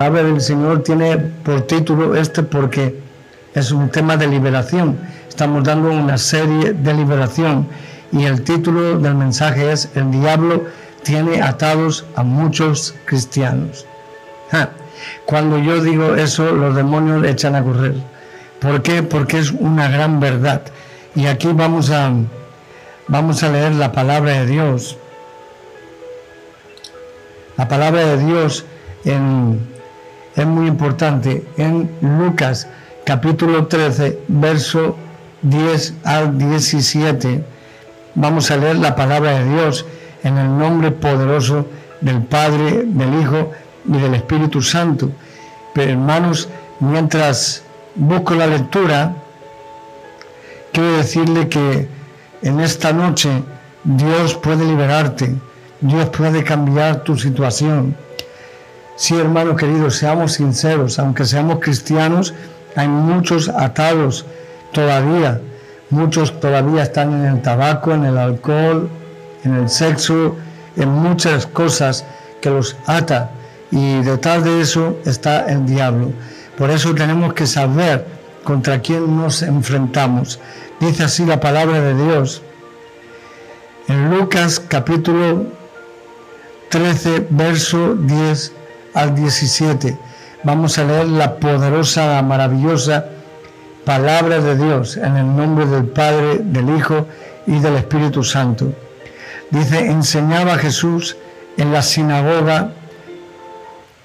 palabra del Señor tiene por título este porque es un tema de liberación. Estamos dando una serie de liberación y el título del mensaje es El diablo tiene atados a muchos cristianos. Cuando yo digo eso, los demonios echan a correr. ¿Por qué? Porque es una gran verdad. Y aquí vamos a, vamos a leer la palabra de Dios. La palabra de Dios en es muy importante. En Lucas capítulo 13, verso 10 al 17, vamos a leer la palabra de Dios en el nombre poderoso del Padre, del Hijo y del Espíritu Santo. Pero hermanos, mientras busco la lectura, quiero decirle que en esta noche Dios puede liberarte, Dios puede cambiar tu situación. Sí, hermanos queridos, seamos sinceros, aunque seamos cristianos, hay muchos atados todavía. Muchos todavía están en el tabaco, en el alcohol, en el sexo, en muchas cosas que los ata. Y detrás de eso está el diablo. Por eso tenemos que saber contra quién nos enfrentamos. Dice así la palabra de Dios. En Lucas capítulo 13, verso 10 al 17. Vamos a leer la poderosa, maravillosa palabra de Dios en el nombre del Padre, del Hijo y del Espíritu Santo. Dice, enseñaba Jesús en la sinagoga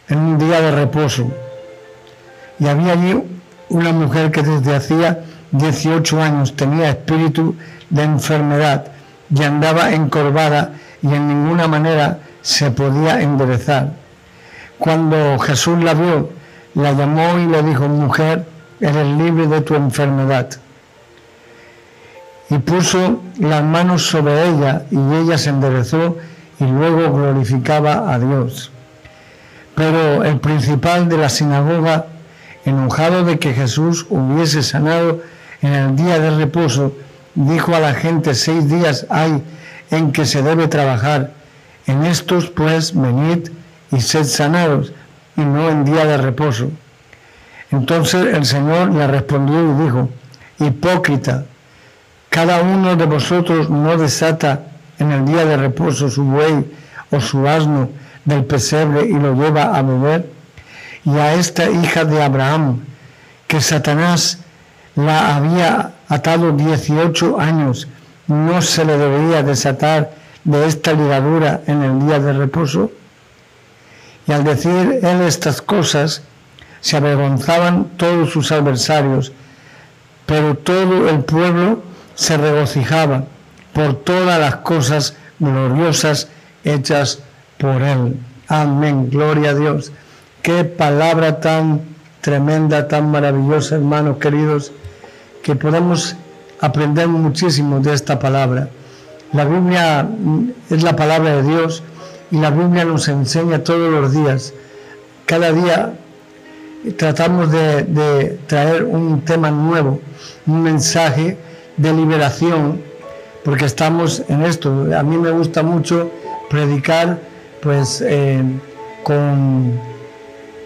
en un día de reposo. Y había allí una mujer que desde hacía 18 años tenía espíritu de enfermedad y andaba encorvada y en ninguna manera se podía enderezar cuando Jesús la vio, la llamó y le dijo, mujer, eres libre de tu enfermedad. Y puso las manos sobre ella y ella se enderezó y luego glorificaba a Dios. Pero el principal de la sinagoga, enojado de que Jesús hubiese sanado en el día de reposo, dijo a la gente, seis días hay en que se debe trabajar. En estos pues venid y sed sanados, y no en día de reposo. Entonces el Señor le respondió y dijo, hipócrita, cada uno de vosotros no desata en el día de reposo su buey o su asno del pesebre y lo lleva a beber, y a esta hija de Abraham, que Satanás la había atado 18 años, no se le debería desatar de esta ligadura en el día de reposo. Y al decir él estas cosas, se avergonzaban todos sus adversarios, pero todo el pueblo se regocijaba por todas las cosas gloriosas hechas por él. Amén, gloria a Dios. Qué palabra tan tremenda, tan maravillosa, hermanos queridos, que podemos aprender muchísimo de esta palabra. La Biblia es la palabra de Dios y la Biblia nos enseña todos los días. Cada día tratamos de, traer un tema nuevo, un mensaje de liberación, porque estamos en esto. A mí me gusta mucho predicar pues eh, con,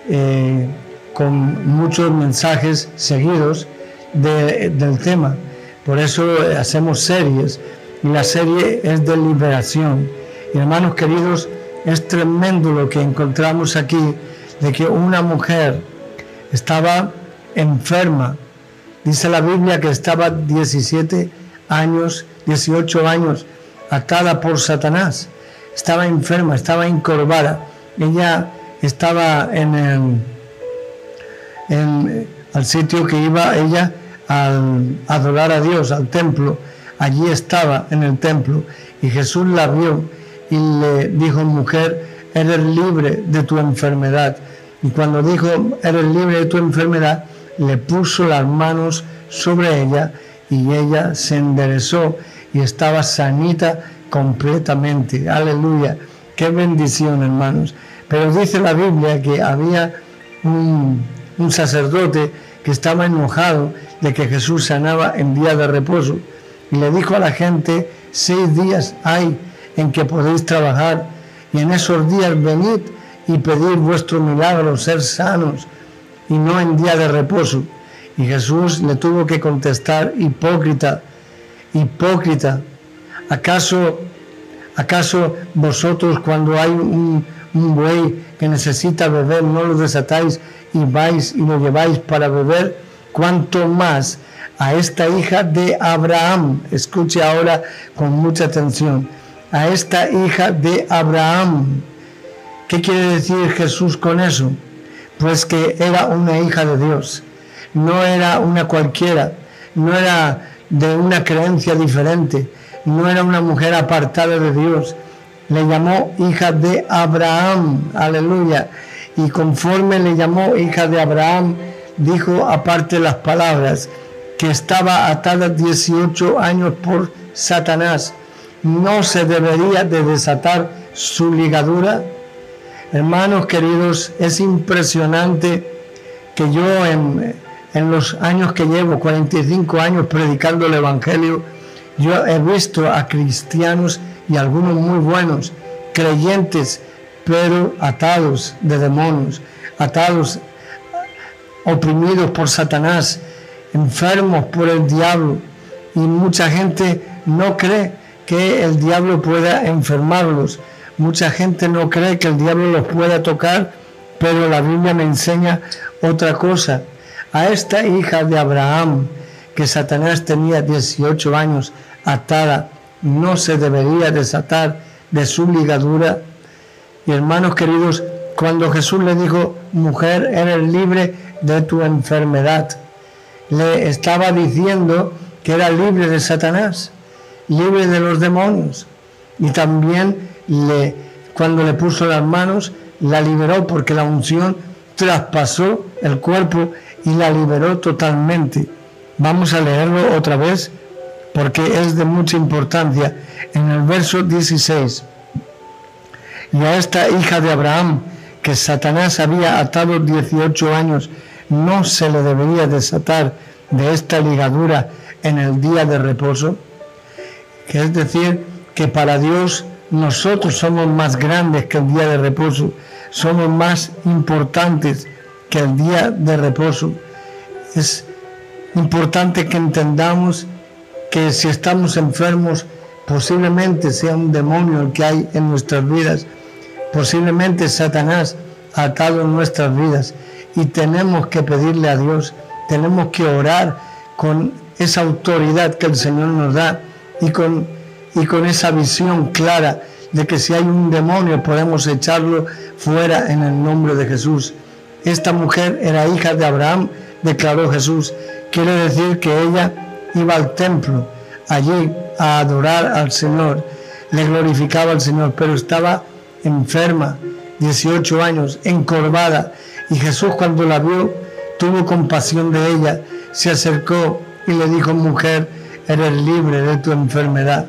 eh, con muchos mensajes seguidos del tema. Por eso hacemos series y la serie es de liberación hermanos queridos, es tremendo lo que encontramos aquí, de que una mujer estaba enferma. Dice la Biblia que estaba 17 años, 18 años atada por Satanás. Estaba enferma, estaba encorvada. Ella estaba en el en, al sitio que iba ella al adorar a Dios, al templo. Allí estaba en el templo y Jesús la vio y le dijo, mujer, eres libre de tu enfermedad. Y cuando dijo, eres libre de tu enfermedad, le puso las manos sobre ella y ella se enderezó y estaba sanita completamente. Aleluya. Qué bendición, hermanos. Pero dice la Biblia que había un, un sacerdote que estaba enojado de que Jesús sanaba en día de reposo. Y le dijo a la gente, seis días hay en que podéis trabajar y en esos días venid y pedir vuestro milagro, ser sanos y no en día de reposo. Y Jesús le tuvo que contestar, hipócrita, hipócrita, ¿acaso, acaso vosotros cuando hay un, un buey que necesita beber no lo desatáis y vais y lo lleváis para beber? ¿Cuánto más a esta hija de Abraham? Escuche ahora con mucha atención. A esta hija de Abraham. ¿Qué quiere decir Jesús con eso? Pues que era una hija de Dios no era una cualquiera, no era de una creencia diferente, no era una mujer apartada de Dios. Le llamó hija de Abraham, aleluya. Y conforme le llamó hija de Abraham, dijo aparte las palabras, que estaba atada 18 años por Satanás. No se debería de desatar su ligadura. Hermanos queridos, es impresionante que yo en, en los años que llevo, 45 años predicando el Evangelio, yo he visto a cristianos y algunos muy buenos, creyentes, pero atados de demonios, atados, oprimidos por Satanás, enfermos por el diablo. Y mucha gente no cree que el diablo pueda enfermarlos. Mucha gente no cree que el diablo los pueda tocar, pero la Biblia me enseña otra cosa a esta hija de Abraham, que Satanás tenía 18 años atada, no se debería desatar de su ligadura. Y hermanos queridos, cuando Jesús le dijo, mujer, eres libre de tu enfermedad, le estaba diciendo que era libre de Satanás, libre de los demonios. Y también le, cuando le puso las manos, la liberó porque la unción traspasó el cuerpo y la liberó totalmente. Vamos a leerlo otra vez porque es de mucha importancia. En el verso 16, y a esta hija de Abraham, que Satanás había atado 18 años, no se le debería desatar de esta ligadura en el día de reposo. Que es decir, que para Dios nosotros somos más grandes que el día de reposo, somos más importantes que el día de reposo. Es importante que entendamos que si estamos enfermos, posiblemente sea un demonio el que hay en nuestras vidas, posiblemente Satanás ha atado en nuestras vidas y tenemos que pedirle a Dios, tenemos que orar con esa autoridad que el Señor nos da y con, y con esa visión clara de que si hay un demonio podemos echarlo fuera en el nombre de Jesús. Esta mujer era hija de Abraham, declaró Jesús. Quiere decir que ella iba al templo allí a adorar al Señor, le glorificaba al Señor, pero estaba enferma, 18 años, encorvada. Y Jesús cuando la vio, tuvo compasión de ella, se acercó y le dijo, mujer, eres libre de tu enfermedad.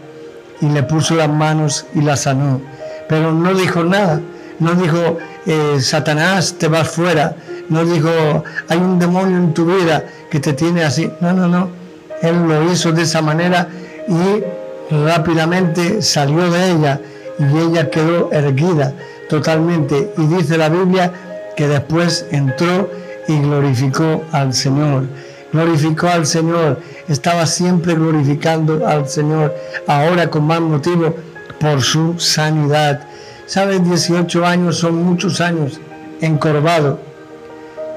Y le puso las manos y la sanó. Pero no dijo nada, no dijo, eh, Satanás, te vas fuera. No dijo, hay un demonio en tu vida que te tiene así. No, no, no. Él lo hizo de esa manera y rápidamente salió de ella y ella quedó erguida totalmente. Y dice la Biblia que después entró y glorificó al Señor. Glorificó al Señor, estaba siempre glorificando al Señor, ahora con más motivo por su sanidad. ¿Sabes? 18 años son muchos años encorvado.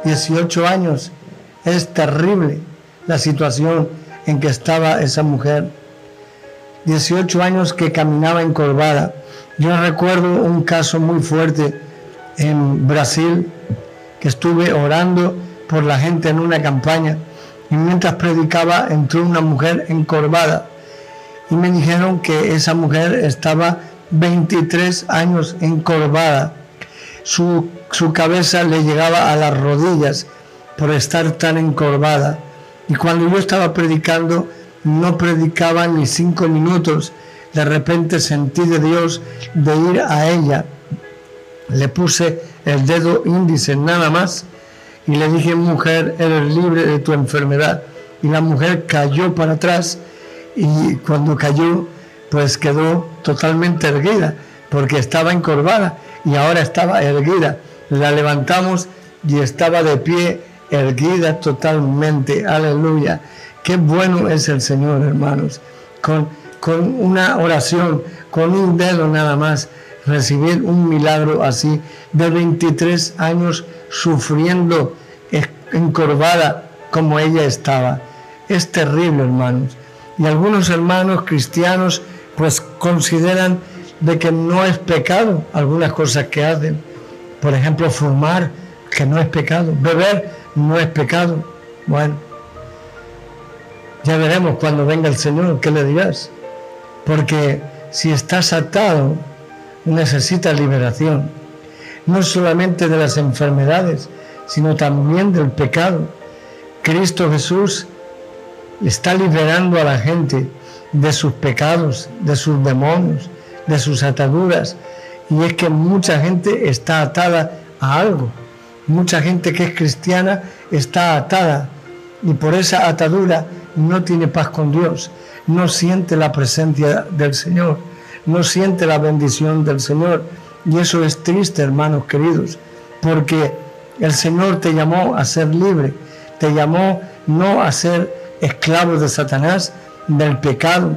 18 años es terrible la situación en que estaba esa mujer. 18 años que caminaba encorvada. Yo recuerdo un caso muy fuerte en Brasil que estuve orando por la gente en una campaña y mientras predicaba entró una mujer encorvada y me dijeron que esa mujer estaba 23 años encorvada. Su, su cabeza le llegaba a las rodillas por estar tan encorvada. Y cuando yo estaba predicando, no predicaba ni cinco minutos. De repente sentí de Dios de ir a ella. Le puse el dedo índice nada más y le dije, mujer, eres libre de tu enfermedad. Y la mujer cayó para atrás y cuando cayó pues quedó totalmente erguida, porque estaba encorvada y ahora estaba erguida. La levantamos y estaba de pie, erguida totalmente. Aleluya. Qué bueno es el Señor, hermanos. Con, con una oración, con un dedo nada más, recibir un milagro así, de 23 años sufriendo encorvada como ella estaba. Es terrible, hermanos. Y algunos hermanos cristianos pues consideran de que no es pecado algunas cosas que hacen. Por ejemplo, fumar, que no es pecado. Beber, no es pecado. Bueno, ya veremos cuando venga el Señor qué le dirás. Porque si estás atado, necesitas liberación. No solamente de las enfermedades, sino también del pecado. Cristo Jesús está liberando a la gente de sus pecados, de sus demonios, de sus ataduras. Y es que mucha gente está atada a algo. Mucha gente que es cristiana está atada y por esa atadura no tiene paz con Dios, no siente la presencia del Señor, no siente la bendición del Señor. Y eso es triste, hermanos queridos, porque el Señor te llamó a ser libre, te llamó no a ser esclavo de Satanás, del pecado,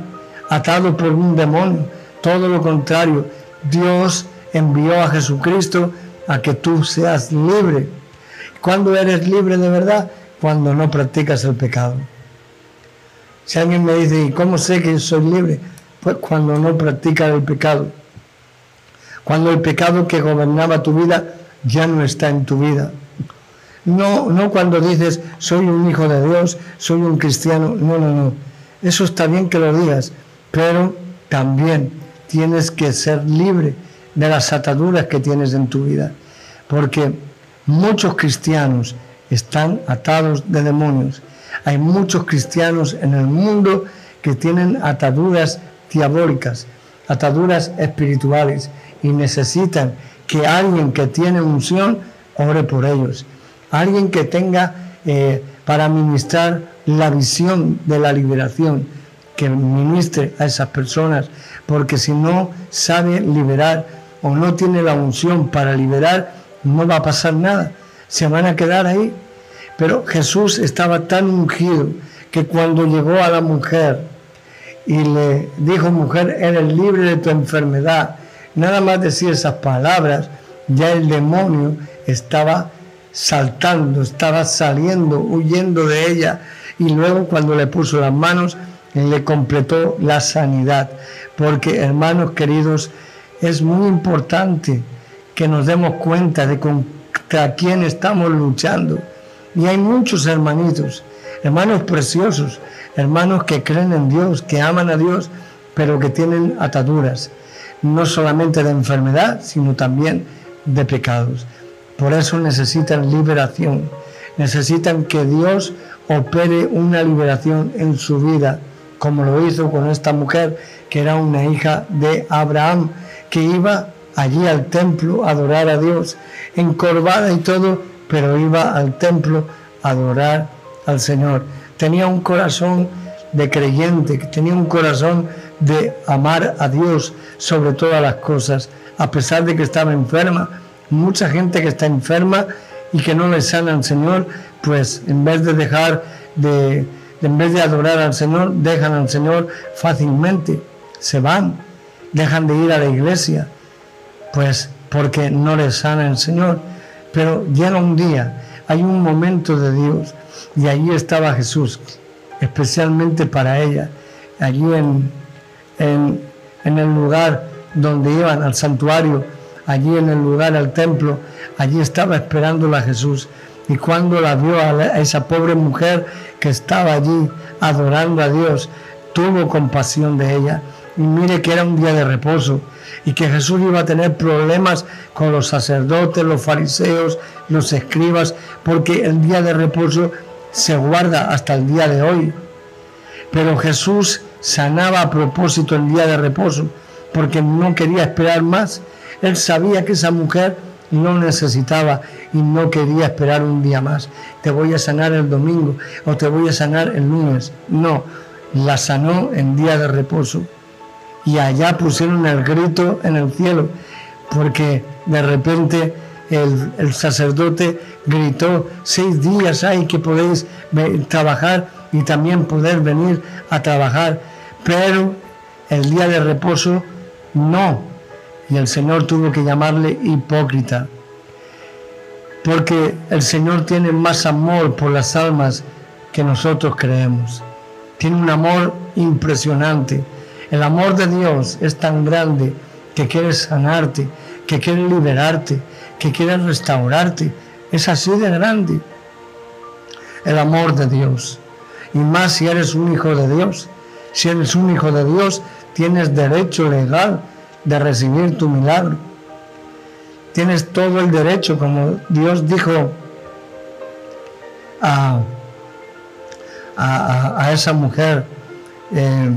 atado por un demonio, todo lo contrario, Dios envió a Jesucristo a que tú seas libre. ¿Cuándo eres libre de verdad? Cuando no practicas el pecado. Si alguien me dice, ¿y cómo sé que soy libre? Pues cuando no practicas el pecado. Cuando el pecado que gobernaba tu vida ya no está en tu vida. No, no cuando dices, soy un hijo de Dios, soy un cristiano. No, no, no. Eso está bien que lo digas, pero también tienes que ser libre de las ataduras que tienes en tu vida, porque muchos cristianos están atados de demonios. Hay muchos cristianos en el mundo que tienen ataduras diabólicas, ataduras espirituales y necesitan que alguien que tiene unción ore por ellos, alguien que tenga eh, para ministrar la visión de la liberación, que ministre a esas personas, porque si no sabe liberar o no tiene la unción para liberar, no va a pasar nada, se van a quedar ahí. Pero Jesús estaba tan ungido que cuando llegó a la mujer y le dijo, mujer, eres libre de tu enfermedad, nada más decir esas palabras, ya el demonio estaba saltando, estaba saliendo, huyendo de ella. Y luego cuando le puso las manos, le completó la sanidad. Porque, hermanos queridos, es muy importante que nos demos cuenta de contra quién estamos luchando. Y hay muchos hermanitos, hermanos preciosos, hermanos que creen en Dios, que aman a Dios, pero que tienen ataduras, no solamente de enfermedad, sino también de pecados. Por eso necesitan liberación, necesitan que Dios opere una liberación en su vida como lo hizo con esta mujer que era una hija de Abraham, que iba allí al templo a adorar a Dios, encorvada y todo, pero iba al templo a adorar al Señor. Tenía un corazón de creyente, tenía un corazón de amar a Dios sobre todas las cosas, a pesar de que estaba enferma. Mucha gente que está enferma y que no le sana al Señor, pues en vez de dejar de en vez de adorar al Señor, dejan al Señor fácilmente, se van, dejan de ir a la iglesia, pues porque no les sana el Señor. Pero llega un día, hay un momento de Dios, y allí estaba Jesús, especialmente para ella, allí en, en, el lugar donde iban al santuario, allí en el lugar al templo, allí estaba esperándola Jesús. Y cuando la vio a, esa pobre mujer que estaba allí adorando a Dios, tuvo compasión de ella. Y mire que era un día de reposo y que Jesús iba a tener problemas con los sacerdotes, los fariseos, los escribas, porque el día de reposo se guarda hasta el día de hoy. Pero Jesús sanaba a propósito el día de reposo, porque no quería esperar más. Él sabía que esa mujer no necesitaba y no quería esperar un día más. Te voy a sanar el domingo o te voy a sanar el lunes. No, la sanó en día de reposo. y allá pusieron el grito en el cielo, porque de repente el, sacerdote gritó, seis días hay que podéis trabajar y también poder venir a trabajar, pero el día de reposo no. Y el Señor tuvo que llamarle hipócrita, porque el Señor tiene más amor por las almas que nosotros creemos. Tiene un amor impresionante. El amor de Dios es tan grande que quiere sanarte, que quiere liberarte, que quiere restaurarte. Es así de grande el amor de Dios. Y más si eres un hijo de Dios. Si eres un hijo de Dios, tienes derecho legal de recibir tu milagro. Tienes todo el derecho, como Dios dijo a, a, esa mujer eh,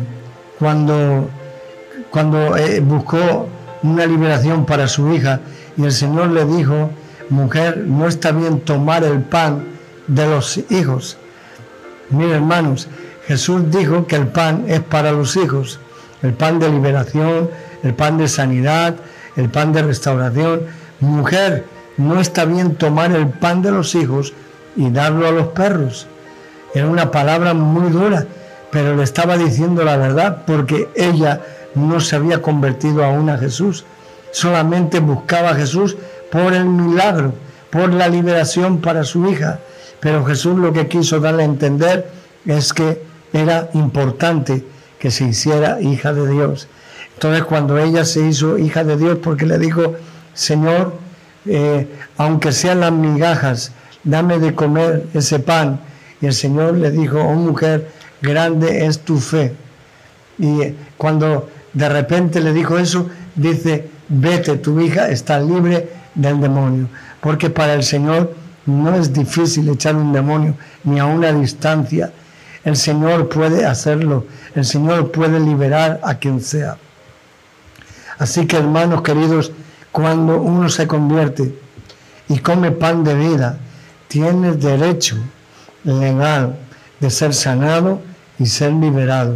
cuando, cuando eh, buscó una liberación para su hija y el Señor le dijo, mujer, no está bien tomar el pan de los hijos. Miren hermanos, Jesús dijo que el pan es para los hijos, el pan de liberación, el pan de sanidad, el pan de restauración. Mujer, no está bien tomar el pan de los hijos y darlo a los perros. Era una palabra muy dura, pero le estaba diciendo la verdad porque ella no se había convertido aún a Jesús, solamente buscaba a Jesús por el milagro, por la liberación para su hija. Pero Jesús lo que quiso darle a entender es que era importante que se hiciera hija de Dios. Entonces cuando ella se hizo hija de Dios, porque le dijo, Señor, eh, aunque sean las migajas, dame de comer ese pan. Y el Señor le dijo, oh mujer, grande es tu fe. Y cuando de repente le dijo eso, dice, vete, tu hija está libre del demonio. Porque para el Señor no es difícil echar un demonio, ni a una distancia. El Señor puede hacerlo, el Señor puede liberar a quien sea. Así que hermanos queridos, cuando uno se convierte y come pan de vida, tiene derecho legal de ser sanado y ser liberado.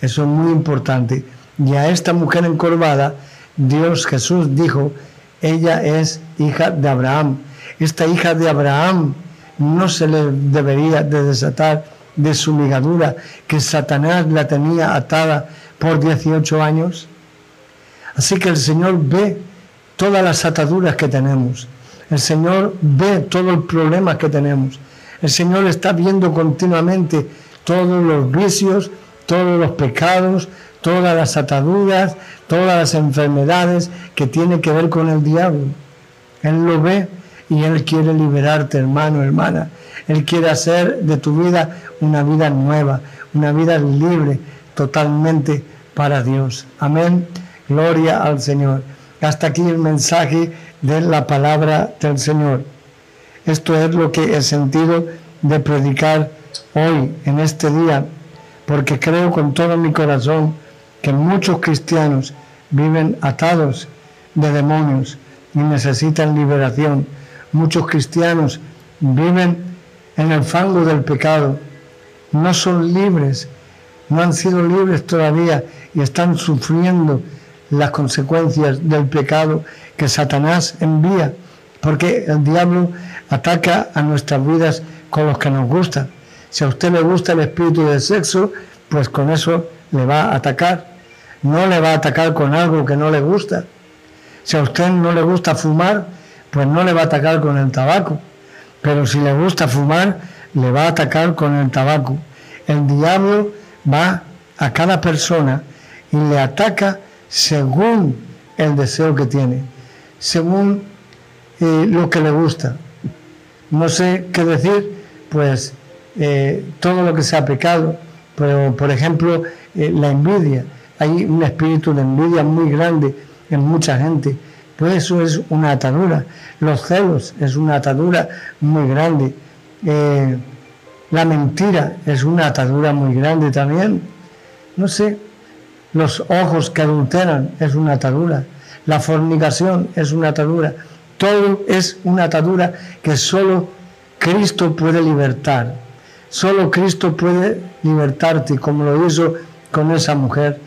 Eso es muy importante. Y a esta mujer encorvada, Dios Jesús dijo, ella es hija de Abraham. Esta hija de Abraham no se le debería de desatar de su ligadura que Satanás la tenía atada por 18 años. Así que el Señor ve todas las ataduras que tenemos. El Señor ve todo el problema que tenemos. El Señor está viendo continuamente todos los vicios, todos los pecados, todas las ataduras, todas las enfermedades que tienen que ver con el diablo. Él lo ve y Él quiere liberarte, hermano, hermana. Él quiere hacer de tu vida una vida nueva, una vida libre, totalmente para Dios. Amén. Gloria al Señor. Hasta aquí el mensaje de la palabra del Señor. Esto es lo que he sentido de predicar hoy, en este día, porque creo con todo mi corazón que muchos cristianos viven atados de demonios y necesitan liberación. Muchos cristianos viven en el fango del pecado, no son libres, no han sido libres todavía y están sufriendo las consecuencias del pecado que Satanás envía, porque el diablo ataca a nuestras vidas con los que nos gustan. Si a usted le gusta el espíritu del sexo, pues con eso le va a atacar no le va a atacar con algo que no le gusta. Si a usted no le gusta fumar, pues no le va a atacar con el tabaco. Pero si le gusta fumar, le va a atacar con el tabaco. El diablo va a cada persona y le ataca según el deseo que tiene, según eh, lo que le gusta. No sé qué decir, pues eh, todo lo que sea pecado, pero por ejemplo eh, la envidia hay un espíritu de envidia muy grande en mucha gente. Pues eso es una atadura. Los celos es una atadura muy grande. Eh, la mentira es una atadura muy grande también. No sé, los ojos que adulteran es una atadura. La fornicación es una atadura. Todo es una atadura que solo Cristo puede libertar. Solo Cristo puede libertarte, como lo hizo con esa mujer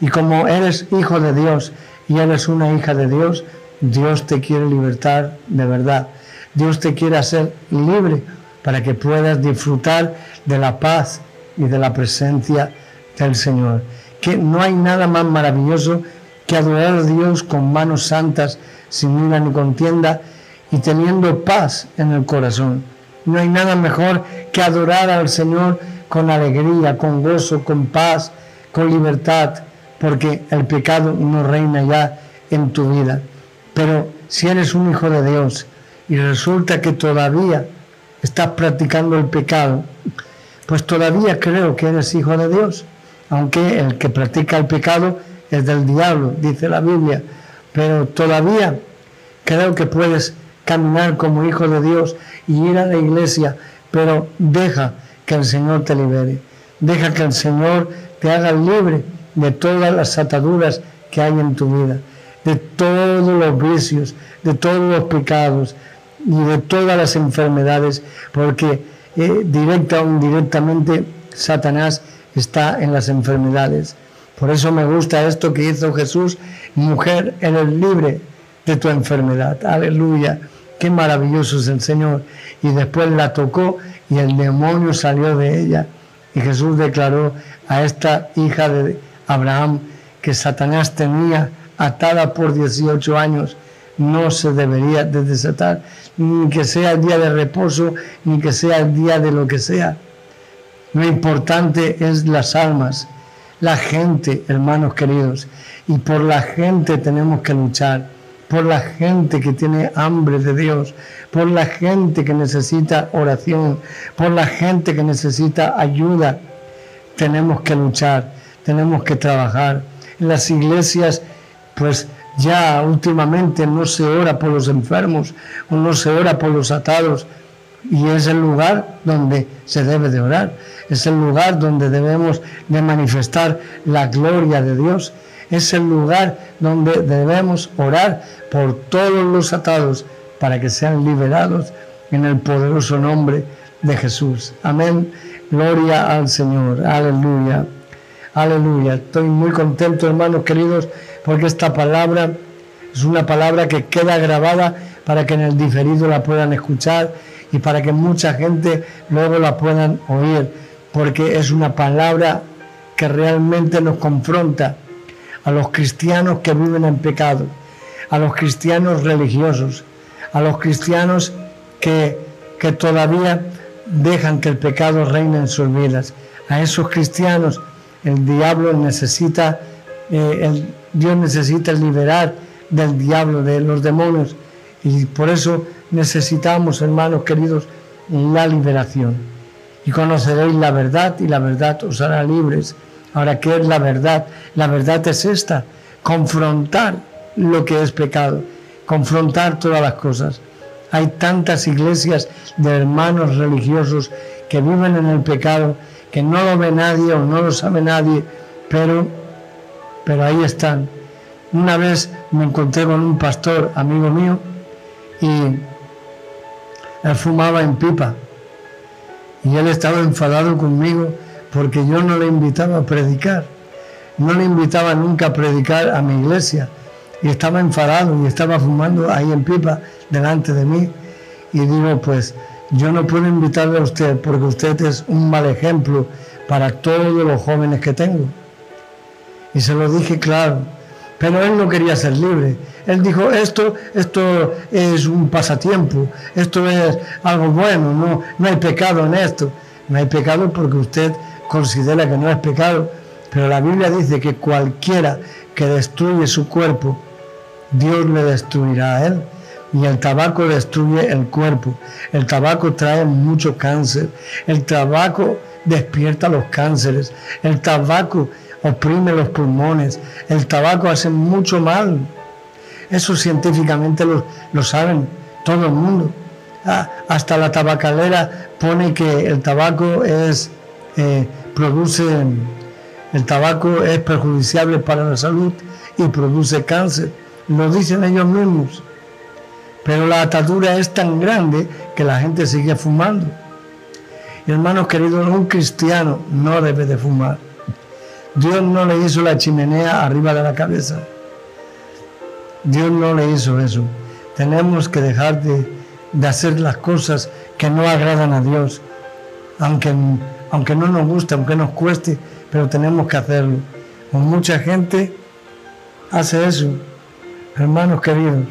Y como eres hijo de Dios y eres una hija de Dios, Dios te quiere libertar de verdad. Dios te quiere hacer libre para que puedas disfrutar de la paz y de la presencia del Señor. Que no hay nada más maravilloso que adorar a Dios con manos santas, sin ira ni contienda y teniendo paz en el corazón. No hay nada mejor que adorar al Señor con alegría, con gozo, con paz, con libertad, porque el pecado no reina ya en tu vida. Pero si eres un hijo de Dios y resulta que todavía estás practicando el pecado, pues todavía creo que eres hijo de Dios, aunque el que practica el pecado es del diablo, dice la Biblia, pero todavía creo que puedes caminar como hijo de Dios y ir a la iglesia, pero deja que el Señor te libere, deja que el Señor te haga libre de todas las ataduras que hay en tu vida, de todos los vicios, de todos los pecados y de todas las enfermedades, porque eh, directa o indirectamente Satanás está en las enfermedades. Por eso me gusta esto que hizo Jesús, mujer, eres libre de tu enfermedad. Aleluya, qué maravilloso es el Señor. Y después la tocó y el demonio salió de ella. Y Jesús declaró a esta hija de Abraham que Satanás tenía atada por 18 años, no se debería de desatar, ni que sea el día de reposo, ni que sea el día de lo que sea. Lo importante es las almas, la gente, hermanos queridos, y por la gente tenemos que luchar, por la gente que tiene hambre de Dios, por la gente que necesita oración, por la gente que necesita ayuda. Tenemos que luchar, tenemos que trabajar. En las iglesias, pues ya últimamente no se ora por los enfermos, o no se ora por los atados, y es el lugar donde se debe de orar, es el lugar donde debemos de manifestar la gloria de Dios, es el lugar donde debemos orar por todos los atados para que sean liberados en el poderoso nombre de Jesús. Amén. Gloria al Señor. Aleluya. Aleluya. Estoy muy contento, hermanos queridos, porque esta palabra es una palabra que queda grabada para que en el diferido la puedan escuchar y para que mucha gente luego la puedan oír, porque es una palabra que realmente nos confronta a los cristianos que viven en pecado, a los cristianos religiosos, a los cristianos que, que todavía dejan que el pecado reine en sus vidas. A esos cristianos el diablo necesita, eh, Dios necesita liberar del diablo, de los demonios. Y por eso necesitamos, hermanos queridos, la liberación. Y conoceréis la verdad y la verdad os hará libres. Ahora, ¿qué es la verdad? La verdad es esta, confrontar lo que es pecado, confrontar todas las cosas. Hay tantas iglesias de hermanos religiosos que viven en el pecado, que no lo ve nadie o no lo sabe nadie, pero, pero ahí están. Una vez me encontré con un pastor, amigo mío, y él fumaba en pipa. Y él estaba enfadado conmigo porque yo no le invitaba a predicar. No le invitaba nunca a predicar a mi iglesia. Y estaba enfadado y estaba fumando ahí en pipa delante de mí. Y digo, pues yo no puedo invitarle a usted porque usted es un mal ejemplo para todos los jóvenes que tengo. Y se lo dije claro. Pero él no quería ser libre. Él dijo, esto, esto es un pasatiempo, esto es algo bueno, no, no hay pecado en esto. No hay pecado porque usted considera que no es pecado, pero la Biblia dice que cualquiera que destruye su cuerpo, Dios le destruirá a él. Y el tabaco destruye el cuerpo. El tabaco trae mucho cáncer. El tabaco despierta los cánceres. El tabaco oprime los pulmones. El tabaco hace mucho mal. Eso científicamente lo, saben todo el mundo. Ah, hasta la tabacalera pone que el tabaco es eh, produce el tabaco es perjudiciable para la salud y produce cáncer. Lo dicen ellos mismos. Pero la atadura es tan grande que la gente sigue fumando. Y hermanos queridos, un cristiano no debe de fumar. Dios no le hizo la chimenea arriba de la cabeza. Dios no le hizo eso. Tenemos que dejar de, hacer las cosas que no agradan a Dios, aunque, aunque no nos guste, aunque nos cueste, pero tenemos que hacerlo. Mucha gente hace eso, hermanos queridos.